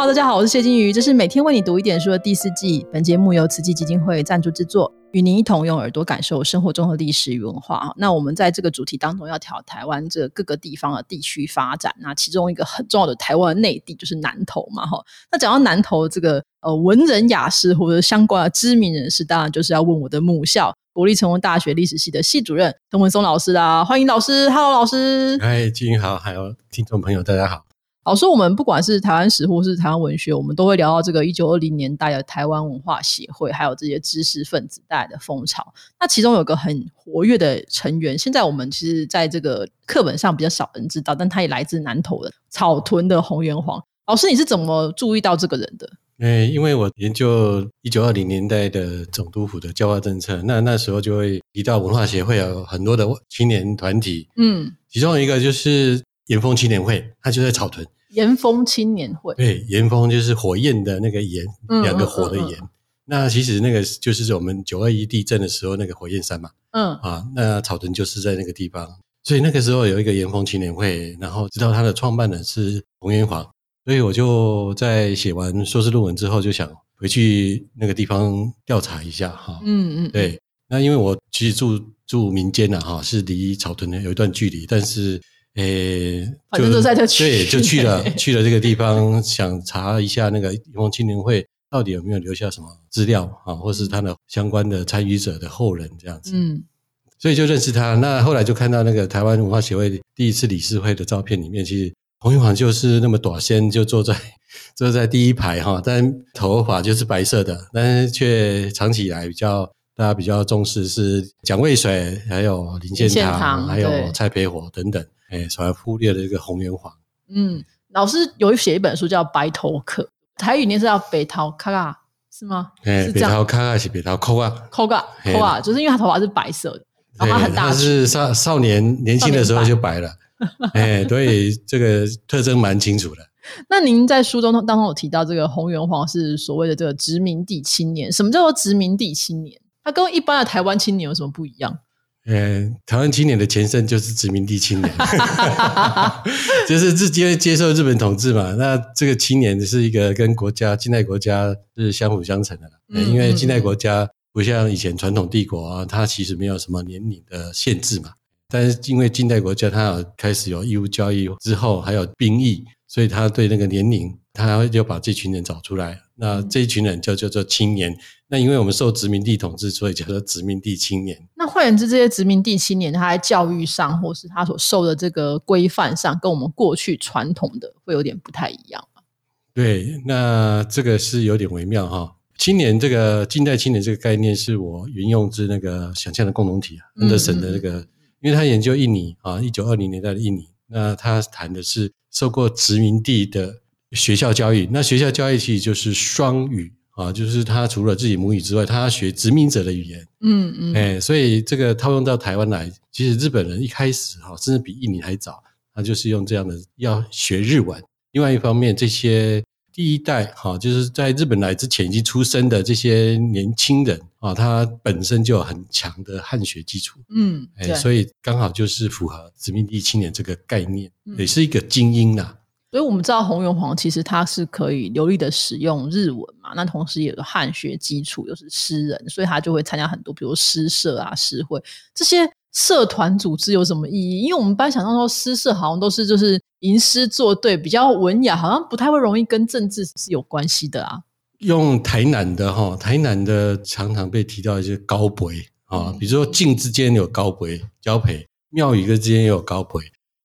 Hello，大家好，我是谢金鱼，这是每天为你读一点书的第四季。本节目由慈济基金会赞助制作，与您一同用耳朵感受生活中的历史与文化。那我们在这个主题当中要挑台湾这各个地方的地区发展。那其中一个很重要的台湾的内地就是南投嘛，哈。那讲到南投这个呃文人雅士或者相关的知名人士，当然就是要问我的母校国立成文大学历史系的系主任陈文松老师啦。欢迎老师，Hello，老师。嗨，金鱼好，还有听众朋友，大家好。老师，我们不管是台湾史或是台湾文学，我们都会聊到这个一九二零年代的台湾文化协会，还有这些知识分子带来的风潮。那其中有个很活跃的成员，现在我们其实在这个课本上比较少人知道，但他也来自南投的草屯的洪元煌。老师，你是怎么注意到这个人的？诶，因为我研究一九二零年代的总督府的教化政策，那那时候就会提到文化协会有很多的青年团体，嗯，其中一个就是。岩峰青年会，它就在草屯。岩峰青年会，对，岩峰就是火焰的那个岩，两个火的岩。那其实那个就是我们九二一地震的时候那个火焰山嘛。嗯啊，那草屯就是在那个地方，所以那个时候有一个岩峰青年会，然后知道他的创办人是洪元煌，所以我就在写完硕士论文之后，就想回去那个地方调查一下哈。嗯嗯，对。那因为我其实住住民间的哈，是离草屯的有一段距离，但是。诶，就在这去，对，就去了去了这个地方，想查一下那个永丰青年会到底有没有留下什么资料啊，或是他的相关的参与者的后人这样子。嗯，所以就认识他。那后来就看到那个台湾文化协会第一次理事会的照片里面，其实洪玉煌就是那么短先就坐在坐在第一排哈，但头发就是白色的，但是却长期以来比较大家比较重视是蒋渭水，还有林献堂，还有蔡培火等等。哎，所而忽略了一个红圆黄。嗯，老师有写一本书叫《白头客》，台语念是叫“北桃卡卡”，是吗？哎，北桃卡卡是北桃扣啊，扣啊，扣啊，就是因为他头发是白色的，然后他很大。他是少少年年轻的时候就白了，哎，所以这个特征蛮清楚的。那您在书中当中有提到，这个红圆黄是所谓的这个殖民地青年。什么叫做殖民地青年？他跟一般的台湾青年有什么不一样？呃，台湾青年的前身就是殖民地青年，就是直接接受日本统治嘛。那这个青年是一个跟国家近代国家是相辅相成的因为近代国家不像以前传统帝国啊，它其实没有什么年龄的限制嘛。但是因为近代国家它有开始有义务教育之后，还有兵役，所以他对那个年龄，他就把这群人找出来。那这一群人就叫做青年。那因为我们受殖民地统治，所以叫做殖民地青年。那换言之，这些殖民地青年，他在教育上，或是他所受的这个规范上，跟我们过去传统的会有点不太一样对，那这个是有点微妙哈。青年这个近代青年这个概念，是我引用自那个想象的共同体啊，安德森的那个，因为他研究印尼啊，一九二零年代的印尼，那他谈的是受过殖民地的学校教育，那学校教育其实就是双语。啊，就是他除了自己母语之外，他要学殖民者的语言。嗯嗯，哎，所以这个套用到台湾来，其实日本人一开始哈，甚至比印尼还早，他就是用这样的要学日文。另外一方面，这些第一代哈，就是在日本来之前已经出生的这些年轻人啊，他本身就有很强的汉学基础。嗯，哎，所以刚好就是符合殖民地青年这个概念，也是一个精英呐。所以我们知道洪元煌其实他是可以流利的使用日文嘛，那同时也有汉学基础，又是诗人，所以他就会参加很多，比如诗社啊、诗会这些社团组织有什么意义？因为我们班想象说诗社好像都是就是吟诗作对，比较文雅，好像不太会容易跟政治是有关系的啊。用台南的哈，台南的常常被提到一些高培啊，比如说晋之间有高培交培，庙宇跟之间也有高培。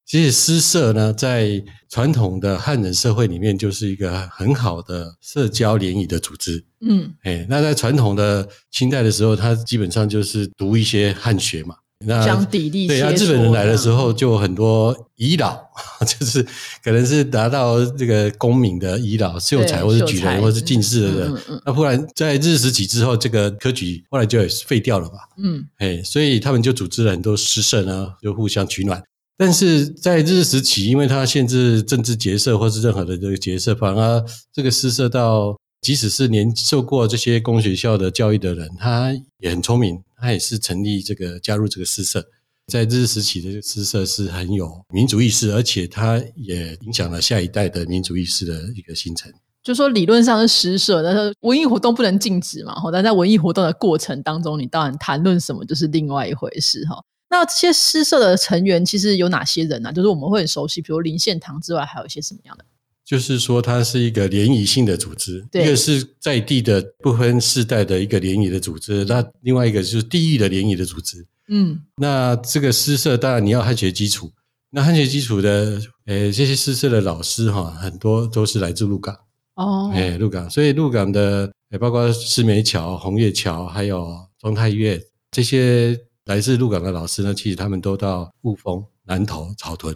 其实诗社呢，在传统的汉人社会里面，就是一个很好的社交联谊的组织。嗯，哎，那在传统的清代的时候，他基本上就是读一些汉学嘛。那讲砥砺。对啊，日本人来的时候，就很多遗老，就是可能是达到这个功名的遗老，秀才或是举人或是进士的人。那不然在日时期之后，这个科举后来就也废掉了吧？嗯，哎，所以他们就组织了很多诗社呢，就互相取暖。但是在日时期，因为它限制政治结社或是任何的这个结社，反而这个诗社到，即使是年受过这些公学校的教育的人，他也很聪明，他也是成立这个加入这个诗社。在日时期的诗社是很有民主意识，而且它也影响了下一代的民主意识的一个形成。就说理论上是诗社，但是文艺活动不能禁止嘛，哈，但在文艺活动的过程当中，你当然谈论什么就是另外一回事，哈。那这些诗社的成员其实有哪些人呢？就是我们会很熟悉，比如林献堂之外，还有一些什么样的？就是说，它是一个联谊性的组织，一个是在地的不分世代的一个联谊的组织，那另外一个就是地域的联谊的组织。嗯，那这个诗社当然你要汉学基础，那汉学基础的，诶，这些诗社的老师哈，很多都是来自鹿港。哦，哎，鹿港，所以鹿港的也包括石梅桥、红叶桥，还有庄太岳这些来自鹿港的老师呢，其实他们都到雾峰、南投、草屯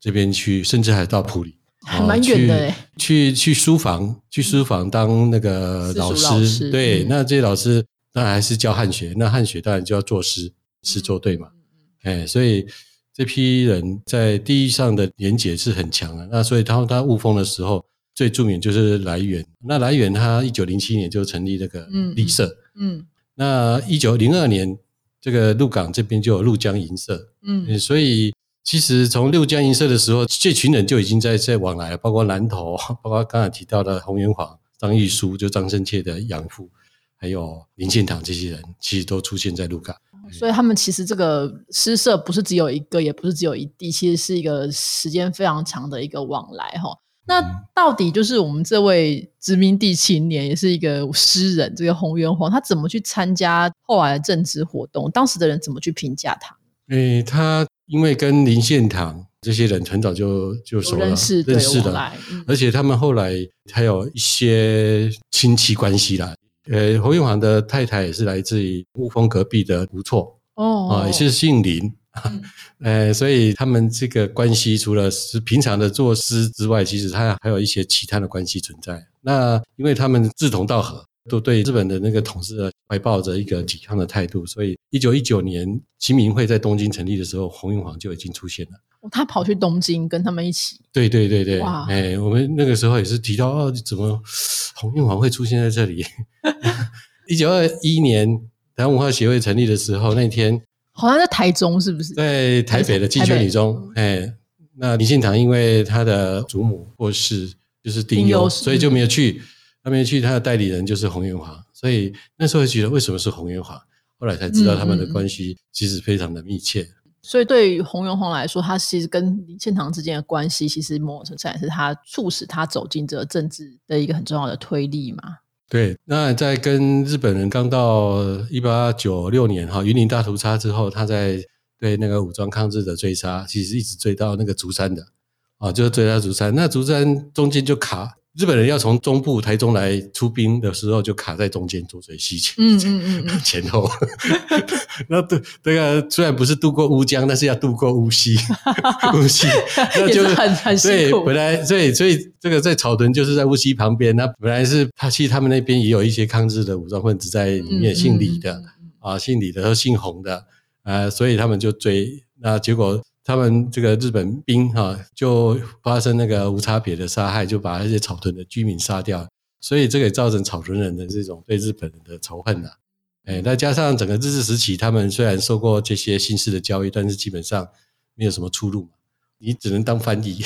这边去，甚至还到埔里，还蛮远的去去书房，去书房当那个老师。对，那这些老师当然还是教汉学，那汉学当然就要作诗，诗作对嘛。哎，所以这批人在地域上的连结是很强的。那所以他他雾峰的时候。最著名就是来源，那来源他一九零七年就成立这个立社，嗯，那一九零二年这个鹿港这边就有鹿江银社，嗯，所以其实从六江银社的时候，这群人就已经在在往来了，包括南投，包括刚才提到的洪元煌、张玉书，就张生切的养父，还有林献堂这些人，其实都出现在鹿港，所以他们其实这个诗社不是只有一个，也不是只有一地，其实是一个时间非常长的一个往来，哈。那到底就是我们这位殖民地青年，也是一个诗人，这个洪元煌，他怎么去参加后来的政治活动？当时的人怎么去评价他？诶，他因为跟林献堂这些人很早就就熟了，认识认识的，而且他们后来还有一些亲戚关系啦。呃，洪元煌的太太也是来自于雾峰隔壁的吴措哦，啊，也是姓林。呃，所以他们这个关系除了是平常的作诗之外，其实他还有一些其他的关系存在。那因为他们志同道合，都对日本的那个统治怀抱着一个抵抗的态度，所以一九一九年新民会在东京成立的时候，洪永煌就已经出现了。他跑去东京跟他们一起。对对对对，哎，我们那个时候也是提到哦，怎么洪永煌会出现在这里？一九二一年台湾文化协会成立的时候，那天。好像在台中，是不是？在台北的金泉女中，哎，那李信堂因为他的祖母过世，就是丁忧，所以就没有去。他没去，他的代理人就是洪元华，所以那时候觉得为什么是洪元华？后来才知道他们的关系其实非常的密切。所以对于洪元华来说，他其实跟李献堂之间的关系，其实某种程度上也是他促使他走进这个政治的一个很重要的推力嘛。对，那在跟日本人刚到一八九六年哈云林大屠杀之后，他在对那个武装抗日的追杀，其实一直追到那个竹山的，啊，就是追到竹山，那竹山中间就卡。日本人要从中部台中来出兵的时候，就卡在中间，左水西前，嗯嗯嗯 前后。那渡这个虽然不是渡过乌江，但是要渡过乌溪，乌溪那就很很辛苦。本来所以所以这个在草屯就是在乌溪旁边，那本来是他其实他们那边也有一些抗日的武装分子在里面，姓李的啊，姓李的和姓洪的，呃，所以他们就追，那结果。他们这个日本兵哈，就发生那个无差别的杀害，就把那些草屯的居民杀掉，所以这个也造成草屯人的这种对日本人的仇恨呐。哎，再加上整个日治时期，他们虽然受过这些新式的教育，但是基本上没有什么出路嘛，你只能当翻译。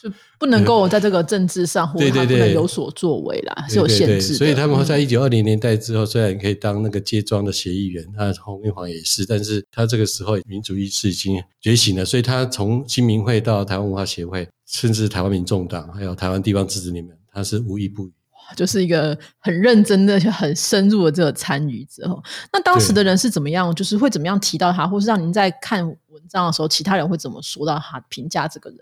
就不能够在这个政治上或者不能有所作为啦，是有限制。所以他们在一九二零年代之后，虽然可以当那个接庄的协议员，那洪明煌也是，但是他这个时候民主意识已经觉醒了，所以他从新民会到台湾文化协会，甚至台湾民众党，还有台湾地方自治里面，他是无一不语，就是一个很认真的、很深入的这个参与之后。那当时的人是怎么样？就是会怎么样提到他，或是让您在看文章的时候，其他人会怎么说到他评价这个人？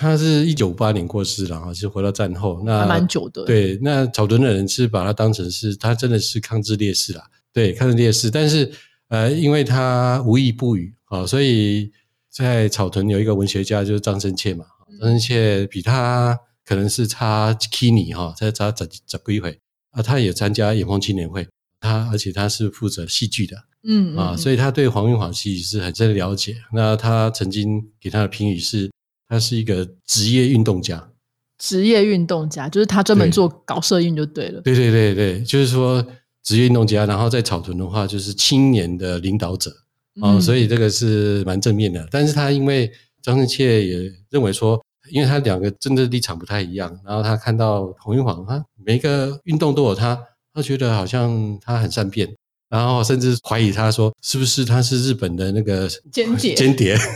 他是一九五八年过世了啊，是回到战后，那蛮久的。对，那草屯的人是把他当成是他真的是抗日烈士啦，对，抗日烈士。但是呃，因为他无意不语啊，所以在草屯有一个文学家就是张生切嘛，张生切比他可能是差 Kini 哈，才差十十几回啊，他也参加演风青年会，他而且他是负责戏剧的，嗯啊，所以他对黄韵华戏是很深了解。那他曾经给他的评语是。他是一个职业运动家，职业运动家就是他专门做搞摄影就对了。对对对对，就是说职业运动家，然后在草屯的话就是青年的领导者啊，所以这个是蛮正面的。但是他因为张振切也认为说，因为他两个政治立场不太一样。然后他看到洪英煌，他每个运动都有他，他觉得好像他很善变，然后甚至怀疑他说是不是他是日本的那个间谍间谍。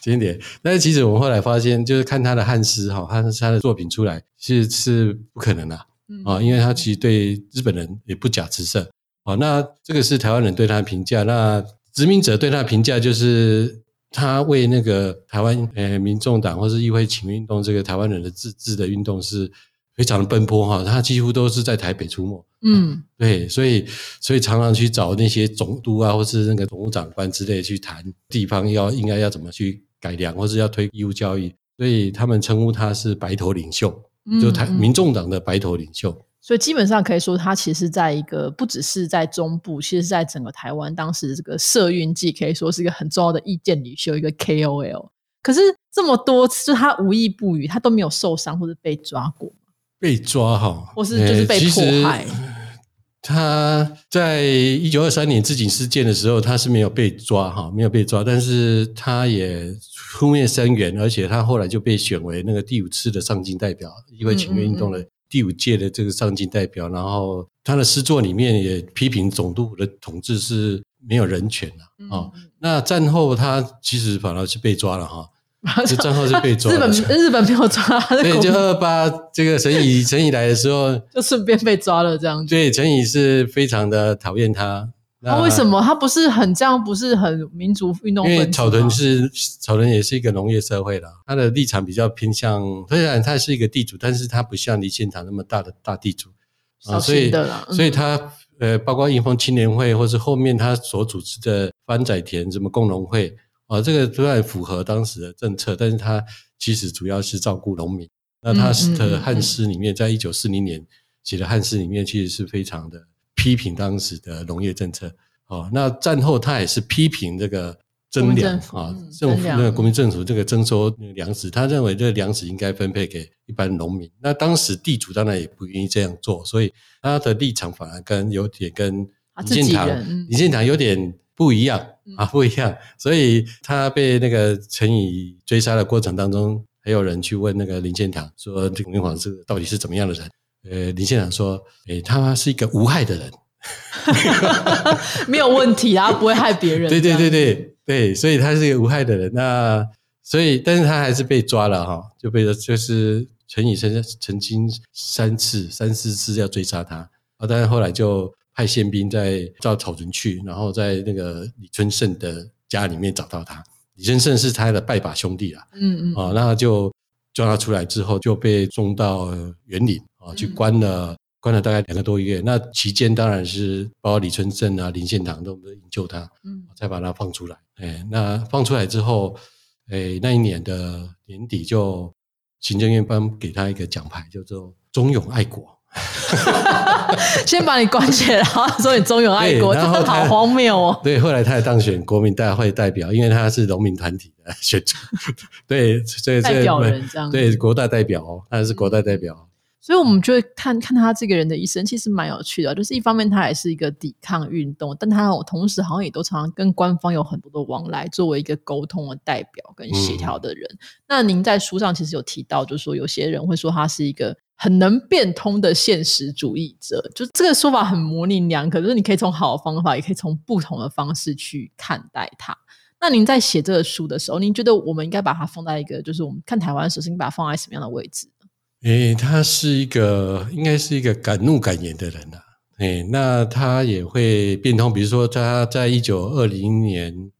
间谍，但是其实我们后来发现，就是看他的汉诗哈，他他的作品出来是是不可能的啊，因为他其实对日本人也不假辞色啊。那这个是台湾人对他的评价，那殖民者对他的评价就是他为那个台湾呃民众党或是议会请运动这个台湾人的自治的运动是非常的奔波哈，他几乎都是在台北出没。嗯，对，所以所以常常去找那些总督啊，或是那个总务长官之类去谈地方要应该要怎么去改良，或是要推义务教育，所以他们称呼他是白头领袖，就台民众党的白头领袖。所以基本上可以说，他其实在一个不只是在中部，其实在整个台湾当时这个社运季可以说是一个很重要的意见领袖，一个 KOL。可是这么多次他无意不语，他都没有受伤或者被抓过。被抓哈，或是就是被迫害。他在一九二三年自警事件的时候，他是没有被抓哈，没有被抓，但是他也出面声援，而且他后来就被选为那个第五次的上进代表，因为请愿运动的第五届的这个上进代表。然后他的诗作里面也批评总督府的统治是没有人权的啊。那战后他其实反而是被抓了哈。就账号是被抓，日本 日本没有抓，对，就二八这个陈以 陈以来的时候，就顺便被抓了这样子。对，陈以是非常的讨厌他。那为什么他不是很这样？不是很民族运动？因为草屯是草屯也是一个农业社会了，他的立场比较偏向。虽然他是一个地主，但是他不像李现堂那么大的大地主啊，所以所以他呃，包括应丰青年会，或是后面他所组织的番仔田什么共农会。啊，这个虽然符合当时的政策，但是他其实主要是照顾农民。那他的汉诗里面，在一九四零年写的汉诗里面，其实是非常的批评当时的农业政策。哦，那战后他也是批评这个征粮啊，政府那个国民政府这个征收粮食，他认为这个粮食应该分配给一般农民。那当时地主当然也不愿意这样做，所以他的立场反而跟有点跟李建堂、李建堂有点。不一样啊，不一样，所以他被那个陈宇追杀的过程当中，还有人去问那个林献堂说：“这个明皇是到底是怎么样的人？”呃，林献堂说：“诶，他是一个无害的人，没有问题啊，不会害别人。”对对对对对，所以他是一个无害的人。那所以，但是他还是被抓了哈，就被就是陈宇曾曾经三次、三四次要追杀他啊，但是后来就。派宪兵在到草屯去，然后在那个李春盛的家里面找到他。李春盛是他的拜把兄弟啦，嗯嗯，啊，那就抓他出来之后，就被送到园林啊，去关了，关了大概两个多月。那期间当然是包括李春盛啊、林献堂都营救他，嗯，才把他放出来。哎，那放出来之后，哎，那一年的年底就行政院颁给他一个奖牌，叫做忠勇爱国。先把你关起来，然后说你忠勇爱国，真的好荒谬哦。对，后来他也当选国民大会代表，因为他是农民团体的选出。对，所以代表人这样。对，国大代表哦，他是国大代表。所以我们就会看看他这个人的一生，其实蛮有趣的。就是一方面，他也是一个抵抗运动，但他同时好像也都常常跟官方有很多的往来，作为一个沟通的代表跟协调的人。那您在书上其实有提到，就是说有些人会说他是一个。很能变通的现实主义者，就这个说法很模棱两可，就是你可以从好的方法，也可以从不同的方式去看待它。那您在写这个书的时候，您觉得我们应该把它放在一个，就是我们看台湾的时候，应该把它放在什么样的位置？诶，他是一个，应该是一个敢怒敢言的人呐。诶，那他也会变通，比如说他在一九二零年、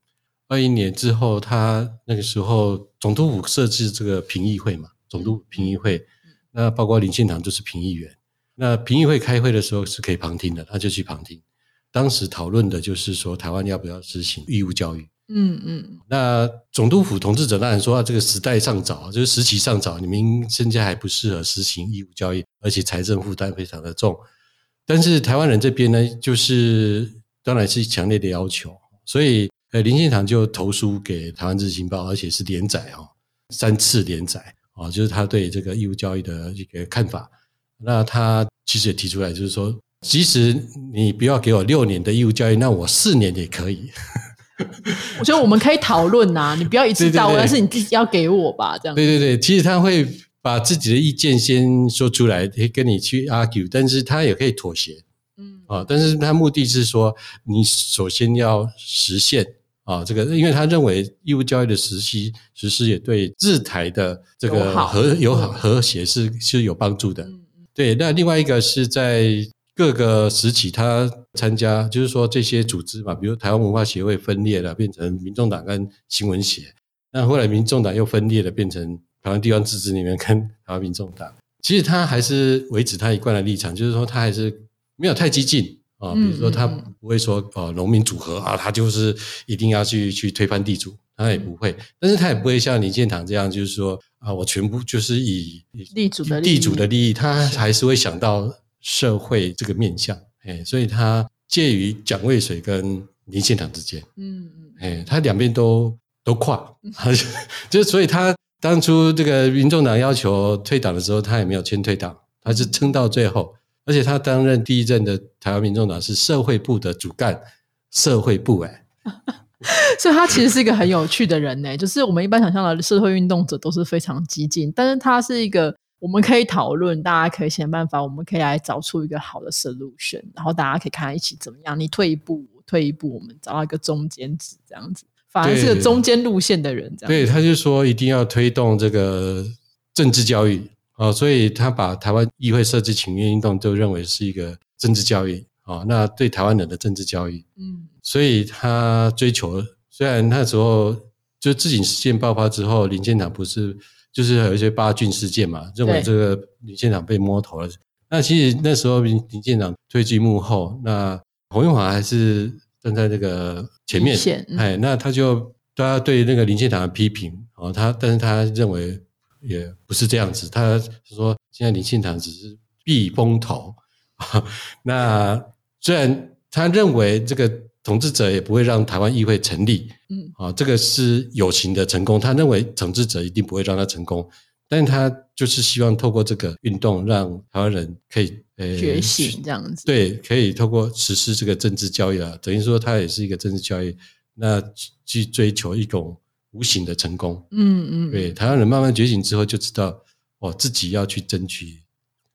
二一年之后，他那个时候总督府设置这个评议会嘛，总督评议会。那包括林献堂就是评议员，那评议会开会的时候是可以旁听的，他就去旁听。当时讨论的就是说台湾要不要实行义务教育。嗯嗯。那总督府统治者当然说啊，这个时代尚早，就是时期尚早，你们现在还不适合实行义务教育，而且财政负担非常的重。但是台湾人这边呢，就是当然是强烈的要求，所以呃林献堂就投书给台湾日新报，而且是连载哦，三次连载。啊，就是他对这个义务教育的一个看法。那他其实也提出来，就是说，即使你不要给我六年的义务教育，那我四年也可以。我觉得我们可以讨论呐，你不要一次到位，对对对但是你自己要给我吧，这样。对对对，其实他会把自己的意见先说出来，跟你去 argue，但是他也可以妥协嗯啊。但是他目的是说，你首先要实现啊，这个，因为他认为义务教育的实施实施也对日台的这友个和友好嗯和谐是是有帮助的。嗯对，那另外一个是在各个时期，他参加，就是说这些组织嘛，比如台湾文化协会分裂了，变成民众党跟新闻协，那后来民众党又分裂了，变成台湾地方自治里面跟台湾民众党。其实他还是维持他一贯的立场，就是说他还是没有太激进啊，比如说他不会说哦农民组合啊，他就是一定要去去推翻地主，他也不会，但是他也不会像林建堂这样，就是说啊，我全部就是以以地主的地主的利益，他还是会想到社会这个面向，哎，所以他介于蒋渭水跟林献堂之间，嗯嗯。哎，他两边都都跨，就所以他当初这个民众党要求退党的时候，他也没有签退党，他是撑到最后，而且他担任第一任的台湾民众党是社会部的主干，社会部哎，所以他其实是一个很有趣的人呢。就是我们一般想象的社会运动者都是非常激进，但是他是一个我们可以讨论，大家可以想办法，我们可以来找出一个好的 solution，然后大家可以看看一起怎么样。你退一步，我退一步，我们找到一个中间值，这样子，反而是个中间路线的人，这样对，他就说一定要推动这个政治教育啊、所以他把台湾议会设置请愿运动都认为是一个政治教育啊、那对台湾人的政治教育，嗯。所以他追求，虽然那时候就自己事件爆发之后，林建堂不是就是有一些八郡事件嘛，认为这个林县长被摸头了。那其实那时候林林县长退居幕后，那洪永华还是站在那个前面哎，那他就大家对那个林县长的批评哦，他但是他认为也不是这样子，他说现在林县长只是避风头，那虽然他认为这个统治者也不会让台湾议会成立。嗯。啊，这个是有形的成功，他认为统治者一定不会让他成功，但是他就是希望透过这个运动，让台湾人可以呃觉醒这样子，对，可以透过实施这个政治交易啊，等于说他也是一个政治交易，那去去追求一种无形的成功。嗯嗯，对，台湾人慢慢觉醒之后，就知道哦，自己要去争取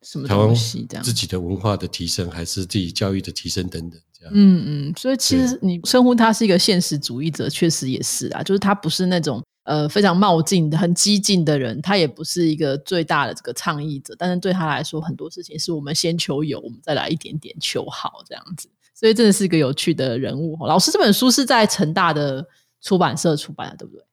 什么东西这样自己的文化的提升，还是自己教育的提升等等，这样。嗯嗯，所以其实你称呼他是一个现实主义者，确实也是啊，就是他不是那种呃非常冒进的、很激进的人，他也不是一个最大的这个倡议者，但是对他来说，很多事情是我们先求有，我们再来一点点求好这样子，所以真的是一个有趣的人物。老师这本书是在成大的出版社出版的，对不对？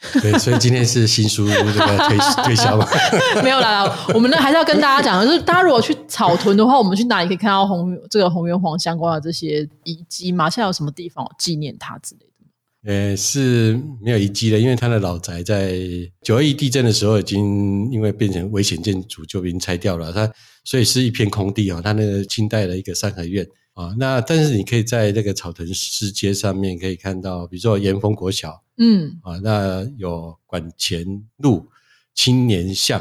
对，所以今天是新书这个推推销嘛。没有啦，我们呢还是要跟大家讲，就是大家如果去草屯的话，我们去哪里可以看到红这个红圆黄相关的这些遗迹吗？现在有什么地方有纪念他之类的吗？呃，是没有遗迹的，因为他的老宅在九二一地震的时候已经因为变成危险建筑就已经拆掉了，它所以是一片空地哦。它那个清代的一个三合院啊，那但是你可以在那个草屯市街上面可以看到，比如说岩峰国小嗯。啊，那有管前路青年巷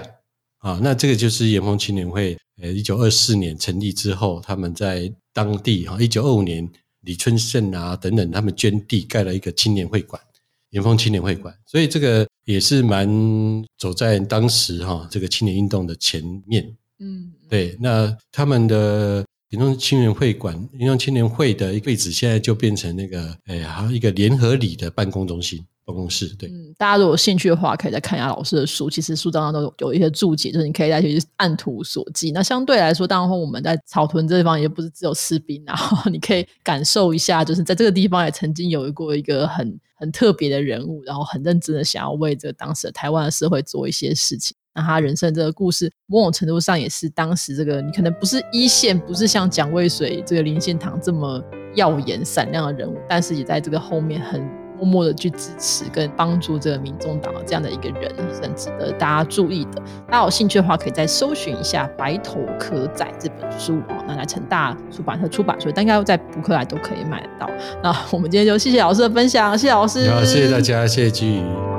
啊，那这个就是岩峰青年会，呃，一九二四年成立之后，他们在当地哈，一九二五年李春盛啊等等，他们捐地盖了一个青年会馆，岩峰青年会馆，所以这个也是蛮走在当时哈这个青年运动的前面。嗯，对，那他们的云中青年会馆、云中青年会的一个位置，现在就变成那个，哎，好像一个联合里的办公中心、办公室。对，嗯，大家如果有兴趣的话，可以再看一下老师的书。其实书当中都有一些注解，就是你可以再去按图索骥。那相对来说，当然我们在草屯这地方也不是只有士兵，然后，你可以感受一下，就是在这个地方也曾经有过一个很很特别的人物，然后很认真的想要为这个当时的台湾的社会做一些事情。他人生这个故事，某种程度上也是当时这个你可能不是一线，不是像蒋渭水、这个林献堂这么耀眼闪亮的人物，但是也在这个后面很默默的去支持跟帮助这个民众党的这样的一个人，是很值得大家注意的。大家有兴趣的话，可以再搜寻一下《白头可仔》这本书哦。那来成大出版社出版，所以大概在博客来都可以买得到。那我们今天就谢谢老师的分享，谢谢老师，好，谢谢大家，谢谢居宇。